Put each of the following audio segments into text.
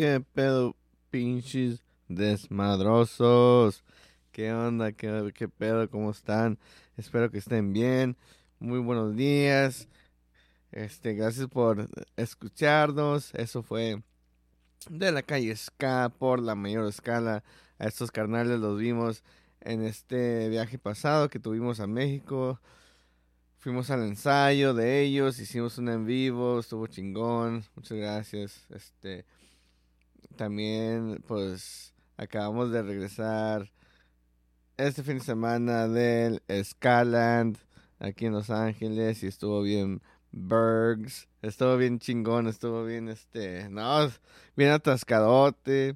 ¿Qué pedo, pinches desmadrosos? ¿Qué onda? ¿Qué, ¿Qué pedo? ¿Cómo están? Espero que estén bien. Muy buenos días. Este, gracias por escucharnos. Eso fue de la calle Ska por la mayor escala. A estos carnales los vimos en este viaje pasado que tuvimos a México. Fuimos al ensayo de ellos, hicimos un en vivo, estuvo chingón. Muchas gracias. Este, también, pues, acabamos de regresar este fin de semana del Skyland aquí en Los Ángeles y estuvo bien Bergs, estuvo bien chingón, estuvo bien este, no, bien atascadote,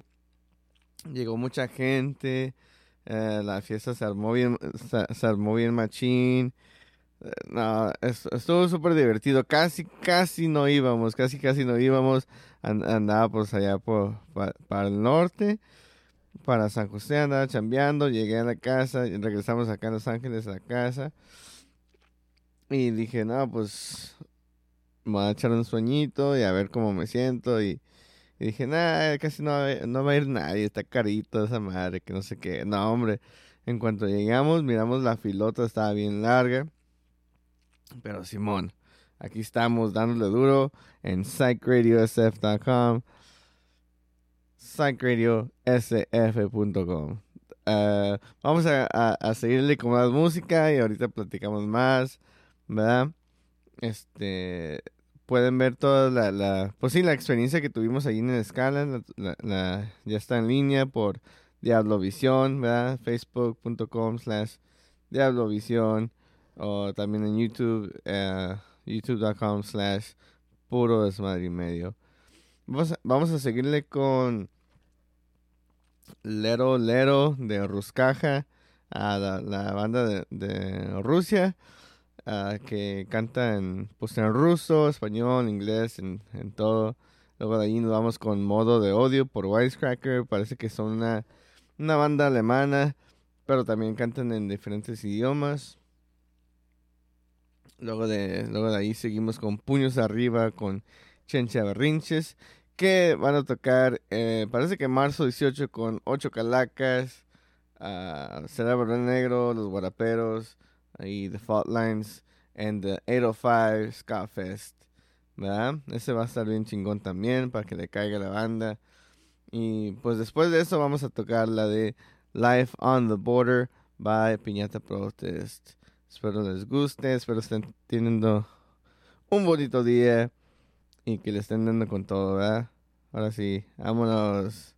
llegó mucha gente, eh, la fiesta se armó bien, se, armó bien machín, no, estuvo súper divertido, casi, casi no íbamos, casi, casi no íbamos, andaba pues allá por, para, el norte, para San José, andaba chambeando, llegué a la casa, y regresamos acá a Los Ángeles a la casa. Y dije, no, pues me voy a echar un sueñito y a ver cómo me siento. Y, dije, nada, casi no, no va a ir nadie, está carito esa madre, que no sé qué. No, hombre, en cuanto llegamos, miramos la filota, estaba bien larga. Pero Simón, Aquí estamos dándole duro en psychradiosf.com, psychradiosf.com. Uh, vamos a, a, seguirle con más música y ahorita platicamos más, ¿verdad? Este, pueden ver toda la, la pues sí, la experiencia que tuvimos ahí en el escala, la, ya está en línea por Diablovisión, ¿verdad? Facebook.com slash Diablovisión o también en YouTube. Uh, youtube.com slash puro desmadre y medio. Vamos a, vamos a seguirle con Lero Lero de Ruskaja, a la, banda de, Rusia, que canta en, pues en ruso, español, inglés, en, en, todo. Luego de ahí nos vamos con Modo de Odio por Wisecracker, parece que son una, una banda alemana, pero también cantan en diferentes idiomas. Luego de, luego de ahí seguimos con Puños Arriba, con Chencha Berrinches, que van a tocar, eh, parece que marzo 18 con Ocho Calacas, uh, Cerebro Negro, Los Guaraperos, y The Fault Lines, and The 805 Ska Fest. ¿Verdad? Ese va a estar bien chingón también para que le caiga la banda. Y pues después de eso vamos a tocar la de Life on the Border by Piñata Protest. Espero les guste, espero estén teniendo un bonito día y que le estén dando con todo, ¿verdad? Ahora sí, vámonos.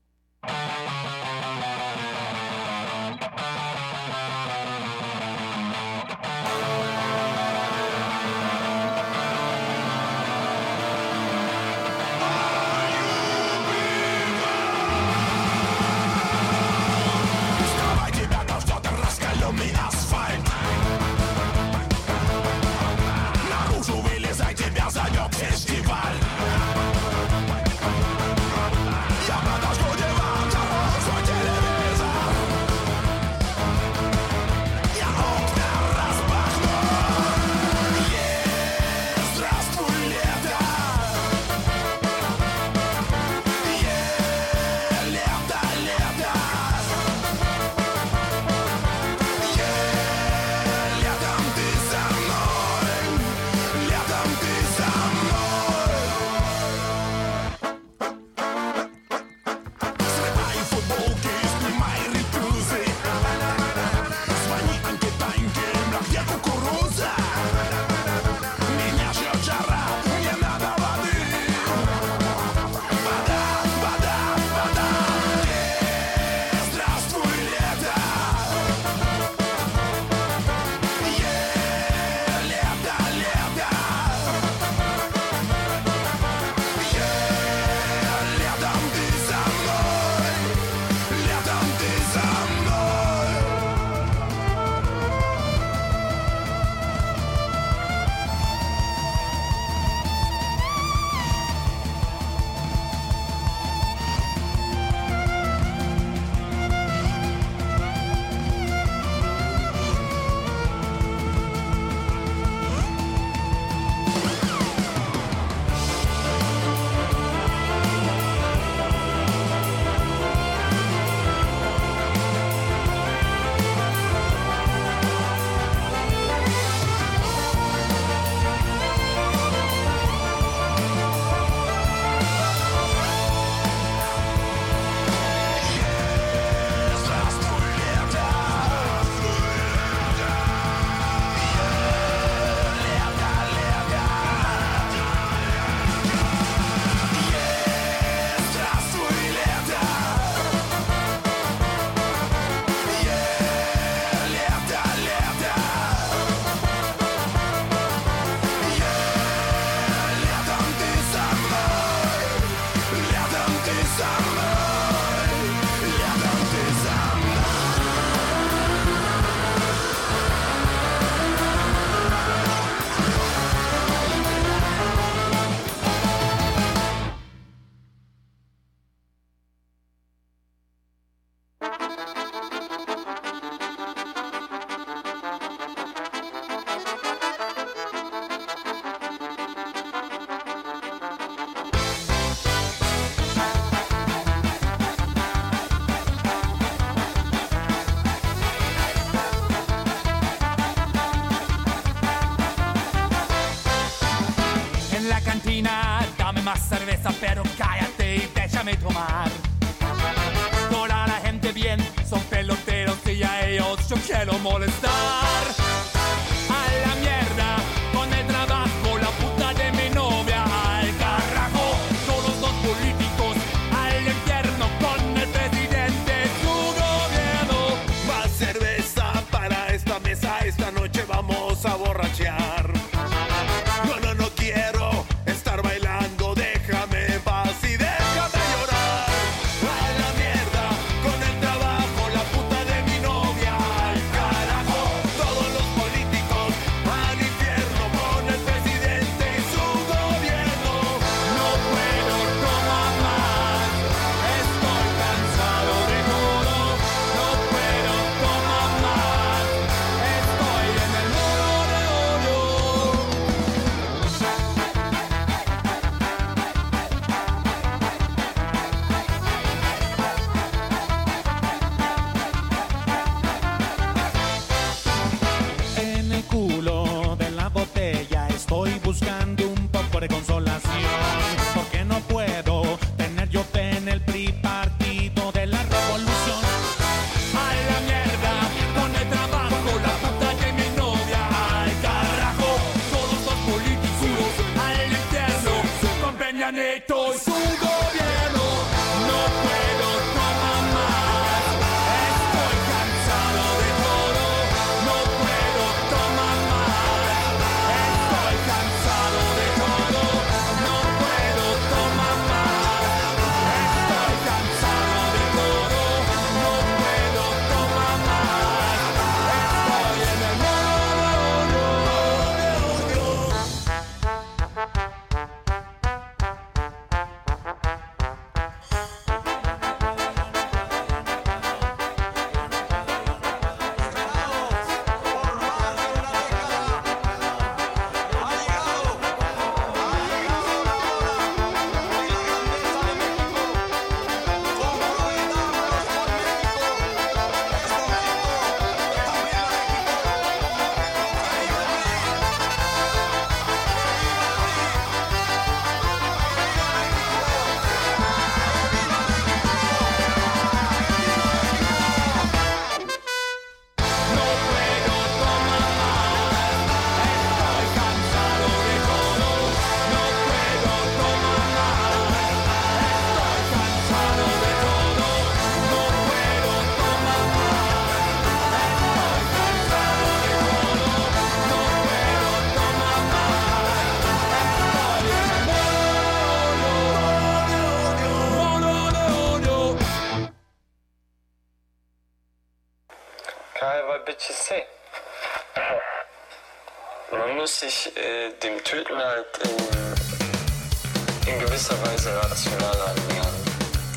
Dem Töten halt in, in gewisser Weise rational annähern.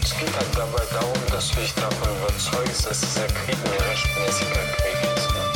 Es geht halt dabei darum, dass du dich davon überzeugst, dass dieser Krieg ein rechtmäßiger Krieg ist.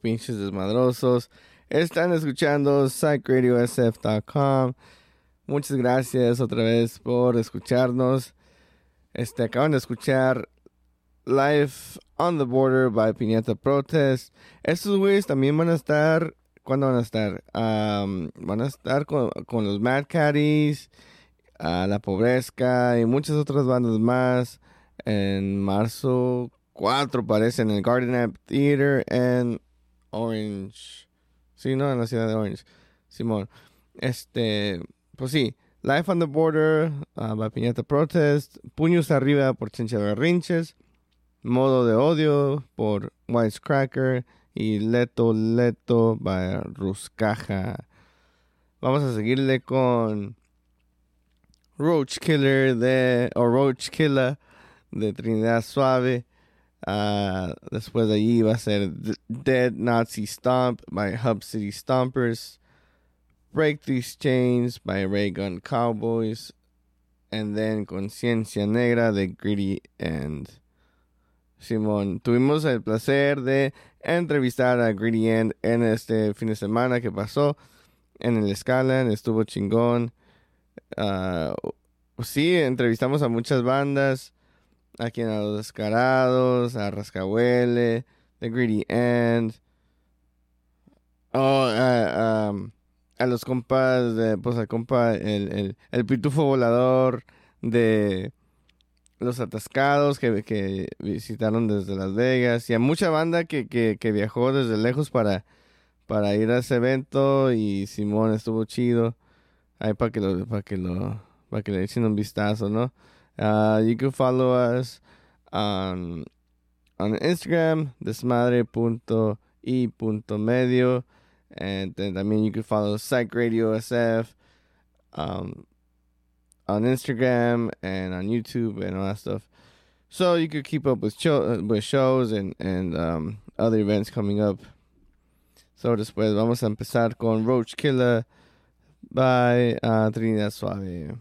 Pinches desmadrosos. Están escuchando psychradiosf.com. Muchas gracias otra vez por escucharnos. Este, acaban de escuchar Life on the Border by Piñata Protest. Estos güeyes también van a estar. ¿Cuándo van a estar? Van a estar con, con los Mad Caddies, La Pobrezca y muchas otras bandas más. En marzo 4 parece en el Garden App Theater en Orange. Sí, no, en la ciudad de Orange. Simón. Este, pues sí. Life on the Border, uh, Piñata Protest. Puños arriba por Chencha Berrinches. Modo de odio por Wisecracker. Y Leto Leto by Ruscaja. Vamos a seguirle con Roach Killer de. O Roach Killer de Trinidad Suave. Ah, después de allí va a ser Dead Nazi Stomp by Hub City Stompers. Break These Chains by Ray Gun Cowboys. And then Conciencia Negra de Gritty and Simón, tuvimos el placer de entrevistar a Greedy End en este fin de semana que pasó en el Skyline, estuvo chingón. Ah, sí, entrevistamos a muchas bandas, aquí en a Los Descarados, a Rascahuele, The Greedy End, oh, a, a- a los compas, de, pues al compa, el, el, el pitufo volador de los atascados que, que visitaron desde Las Vegas y a mucha banda que, que, que viajó desde lejos para, para ir a ese evento y Simón estuvo chido. Ahí para que lo para que lo para que le echen un vistazo no Uh, you can follow us on on Instagram desmadre.y.medio and then I mean, you can follow Psych Radio SF um, on Instagram and on YouTube and all that stuff. So you could keep up with show, with shows and and um, other events coming up. So después vamos a empezar con Roach Killer by uh, Trinidad Suave.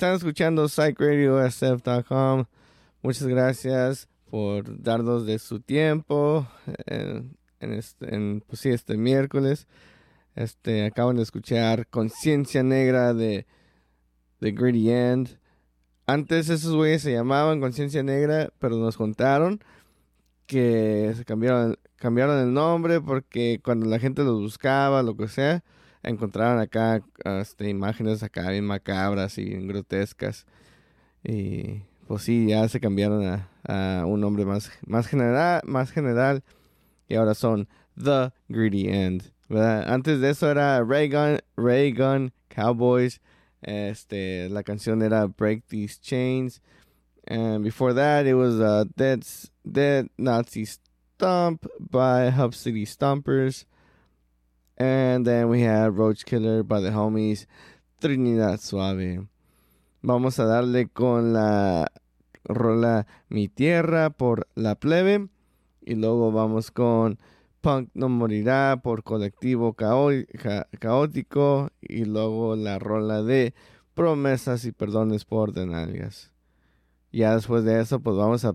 Están escuchando psychradiosf.com. Muchas gracias por darnos de su tiempo en, en este, en, pues sí, este miércoles. Este, acaban de escuchar Conciencia Negra de, de Gritty End. Antes esos güeyes se llamaban Conciencia Negra, pero nos contaron que se cambiaron el nombre porque cuando la gente los buscaba, lo que sea, encontraron acá este, imágenes acá bien macabras y bien grotescas. Y pues sí, ya se cambiaron a, a un nombre más, más, general, más general y ahora son The Greedy End. ¿verdad? Antes de eso era Raygun, Raygun Cowboys. Este, la canción era Break These Chains. And before that, it was uh, Dead, Dead Nazi Stomp by Hub City Stompers. And then we had Roach Killer by the homies Trinidad Suave. Vamos a darle con la rola Mi Tierra por La Plebe. Y luego vamos con Punk No Morirá por Colectivo Caótico. Y luego la rola de Promesas y Perdones por Denalgas. Ya después de eso, pues vamos a,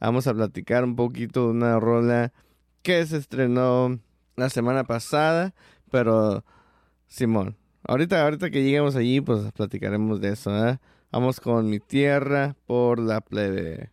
vamos a platicar un poquito de una rola que se estrenó la semana pasada. Pero, Simón, ahorita, ahorita que lleguemos allí, pues platicaremos de eso. ¿eh? Vamos con Mi Tierra por la plebe.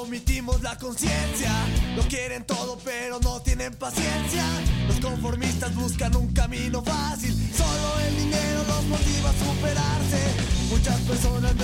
omitimos la conciencia. Lo quieren todo, pero no tienen paciencia. Los conformistas buscan un camino fácil. Solo el dinero los motiva a superarse. Muchas personas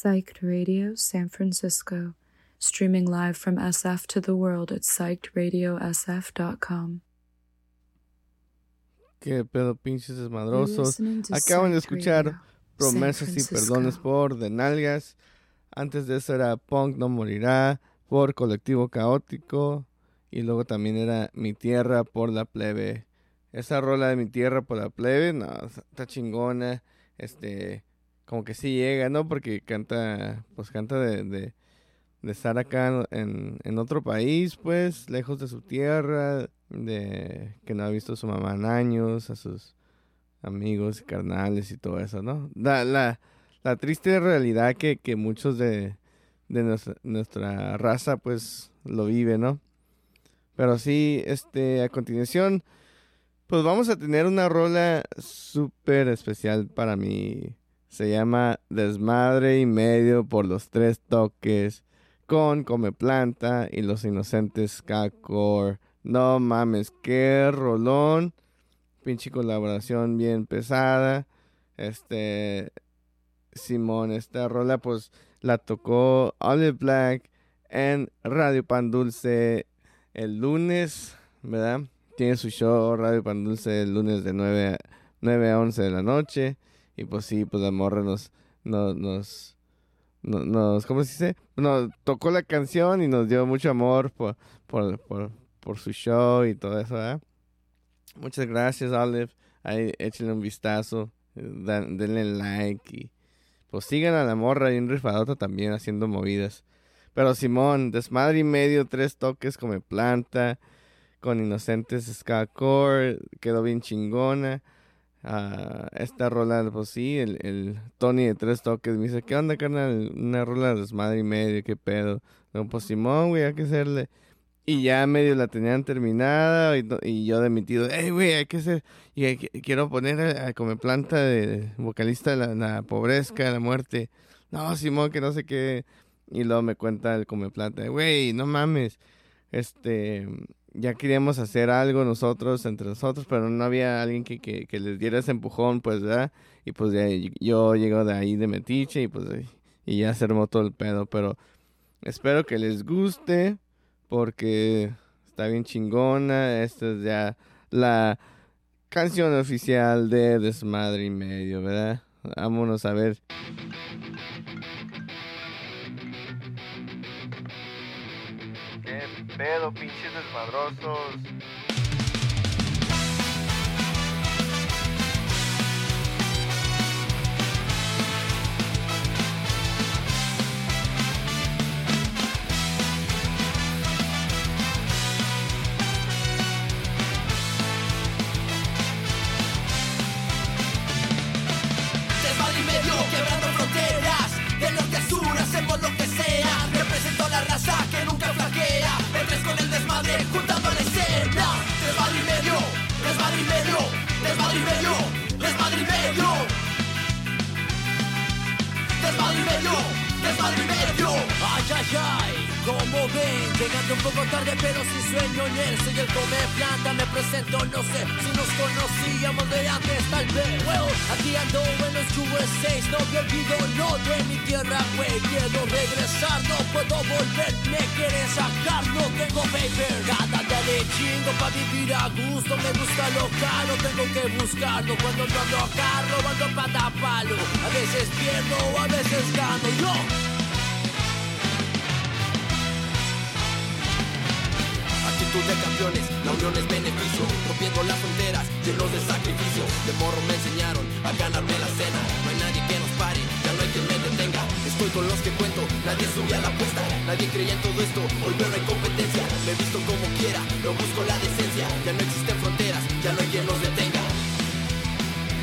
Psyched Radio San Francisco, streaming live from SF to the world at psychedradiosf.com. Qué pedo, pinches desmadrosos. Acaban de escuchar Promesas y Perdones por De Nalgas. Antes de eso era Punk No Morirá por Colectivo Caótico. Y luego también era Mi Tierra por la Plebe. Esa rola de Mi Tierra por la Plebe, no, está chingona. Este, como que sí llega, ¿no? Porque canta, pues canta de, de, estar acá en, en otro país, pues, lejos de su tierra, de que no ha visto a su mamá en años, a sus amigos y carnales y todo eso, ¿no? La, la, la triste realidad que, que muchos de, de nuestra, nuestra raza, pues, lo vive, ¿no? Pero sí, este, a continuación, pues vamos a tener una rola súper especial para mí. Se llama Desmadre y medio por los tres toques con Come Planta y los inocentes K-Core. No mames, qué rolón. Pinche colaboración bien pesada. Este, Simón, esta rola pues la tocó Olive Black en Radio Pan Dulce el lunes, ¿verdad? Tiene su show Radio Pan Dulce el lunes de 9 a, 9 a 11 de la noche. Y pues sí, pues la morra nos, nos, nos, no- nos, ¿cómo se dice? Nos tocó la canción y nos dio mucho amor por, por, por, por su show y todo eso, ¿verdad? Muchas gracias, Olive. Ahí échenle un vistazo, eh, denle like pues sigan a la morra y un rifadota también haciendo movidas. Pero Simón, desmadre y medio, tres toques como planta, con inocentes ska core, quedó bien chingona. Ah, esta rola, pues sí, el, el Tony de tres toques me dice, ¿qué onda, carnal? Una rola de desmadre y medio, qué pedo. No, pues Simón, güey, hay que hacerle. Y ya medio la tenían terminada y, yo de mi tío, hey, güey, hay que hacer, y hay quiero poner a, a Planta de vocalista de la, la pobreza, la muerte. No, Simón, que no sé qué. Y luego me cuenta el Come Planta, güey, no mames. Este, ya queríamos hacer algo nosotros, entre nosotros, pero no había alguien que, que, les diera ese empujón, pues, ¿verdad? Y pues ahí- yo llego de ahí de Metiche y pues y ya se armó todo el pedo, pero espero que les guste porque está bien chingona. Esta es ya la canción oficial de Desmadre y Medio, ¿verdad? Vámonos a ver. Pedo, pinches desmadrosos? Y medio, quebrando fronteras De norte a sur hacemos lo que sea juntando la escena Desmadre y medio, desmadre y medio Desmadre y medio, desmadre y medio Desmadre y medio, desmadre y medio Ay, ay, ay, como ven Llegando un poco tarde pero sin sueño en él Soy el come planta, me presento, no sé Si nos conocíamos de antes tal vez Well, aquí ando en los USA No me olvido, no de mi tierra, güey Quiero regresar, no puedo volver paper. Cada día de chingo pa' vivir a gusto. Me gusta lo caro, tengo que buscarlo. Cuando no ando acá robando pata palo. A veces pierdo, a veces gano. Yo. Actitud de campeones, la unión es beneficio. Rompiendo las fronteras, llenos de sacrificio. De morro me enseñaron a ganarme la cena. No hay nadie que nos pare, Estoy con los que cuento, nadie subía la apuesta Nadie creía en todo esto, hoy veo no hay competencia Me visto como quiera, no busco la decencia. Ya no existen fronteras, ya no hay quien nos detenga.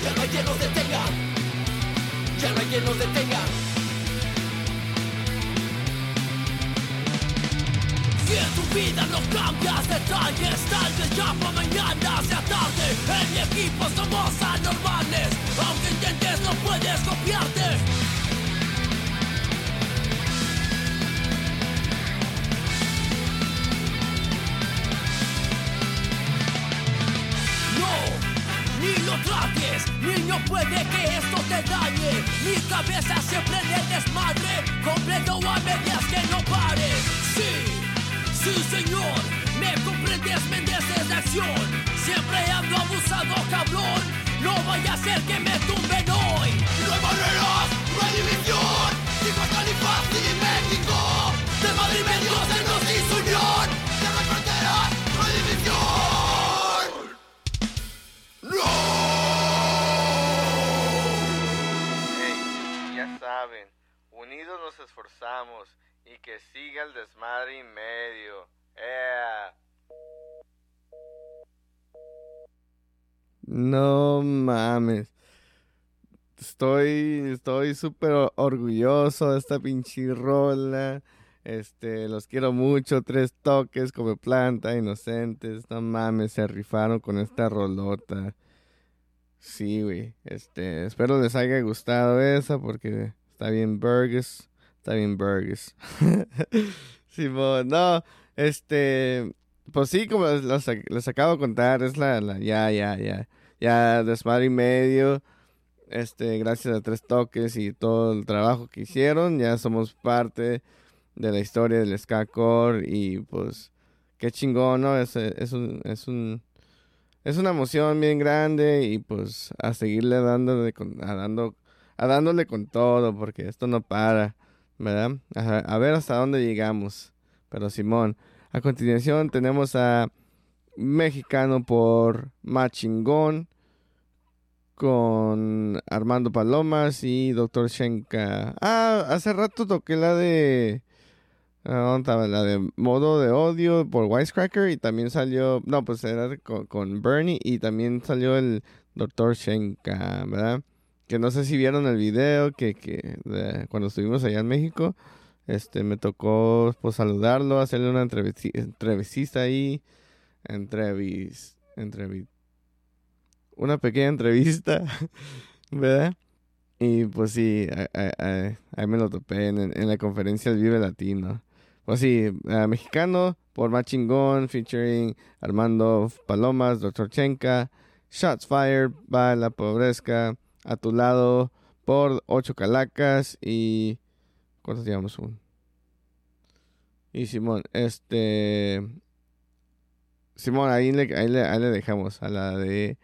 Ya no hay quien nos detenga. Ya no hay quien nos detenga. Si en tu vida no cambias detalles Tal vez ya para mañana sea tarde. En mi equipo somos anormales Aunque intentes no puedes copiarte niño puede que esto te dañe. Mi cabeza siempre en el desmadre. Completo a medias que no pare. Sí, sí señor. Me comprendes, me la acción. Siempre ando abusado, cabrón. No vaya a ser que me tumben hoy. No hay barreras, no hay división Digo Califas y México. De Madrid medio del esforzamos y que siga el desmadre y medio. ¡Ea! No mames. Estoy, estoy súper orgulloso de esta pinche rola. Este, los quiero mucho. Tres toques como planta, inocentes. No mames, se rifaron con esta rolota. Sí, güey. Este, espero les haya gustado esa porque está bien Burgess. Está bien Burgess. Simón, no, este, pues sí, como les- les acabo de contar, es la, la, ya, ya, ya, ya desmadre y medio. Este, gracias a tres toques y todo el trabajo que hicieron, ya somos parte de la historia del ska core y pues qué chingón, ¿no? Es, es un, es un, es una emoción bien grande y pues a seguirle dándole con, a dando, a dándole con todo porque esto no para, ¿verdad? A, ver hasta dónde llegamos. Pero Simón, a continuación tenemos a Mexicano por Machingón con Armando Palomas y Doctor Shenka. Ah, hace rato toqué la de ah, ¿dónde estaba? la de Modo de Odio por Wisecracker y también salió, no, pues era con, con Bernie y también salió el Doctor Shenka, ¿verdad? Que no sé si vieron el video que, que cuando estuvimos allá en México, este me tocó pues saludarlo, hacerle una entrevista ahí, entrevis, entrevi- una pequeña entrevista, ¿verdad? Y pues sí, ahí me lo topé en, en la conferencia del Vive Latino. Pues sí, eh, mexicano por Machingón, featuring Armando Palomas, Dr. Chenka, Shots Fired by La Pobrezca, A Tu Lado por Ocho Calacas y... ¿Cuántos llevamos? Un? Y Simón, este... Simón, ahí le, ahí, le, dejamos a la de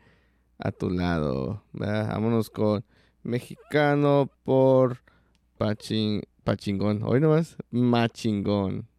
A Tu Lado. ¿verdad? Vámonos con Mexicano por Pachin, Pachingón. Hoy nomás, Machingón.